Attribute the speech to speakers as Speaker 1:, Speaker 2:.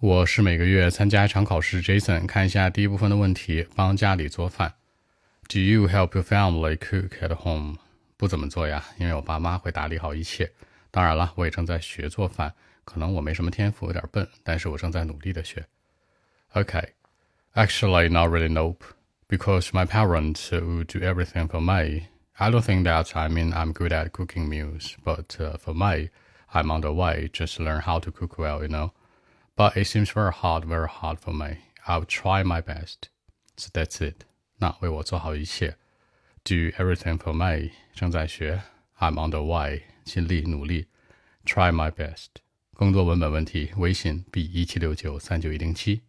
Speaker 1: 我是每个月参加一场考试，Jason。看一下第一部分的问题：帮家里做饭。Do you help your family cook at home？不怎么做呀，因为我爸妈会打理好一切。当然了，我也正在学做饭，可能我没什么天赋，有点笨，但是我正在努力的学。Okay, actually not really nope, because my parents would do everything for me. I don't think that I mean I'm good at cooking meals, but uh, for me, I'm on the way just to learn how to cook well, you know. But it seems very hard, very hard for me. I'll try my best. So that's it. 那为我做好一切，do everything for me。正在学，I'm on the way，尽力努力，try my best。更多文本问题，微信 b 一七六九三九一零七。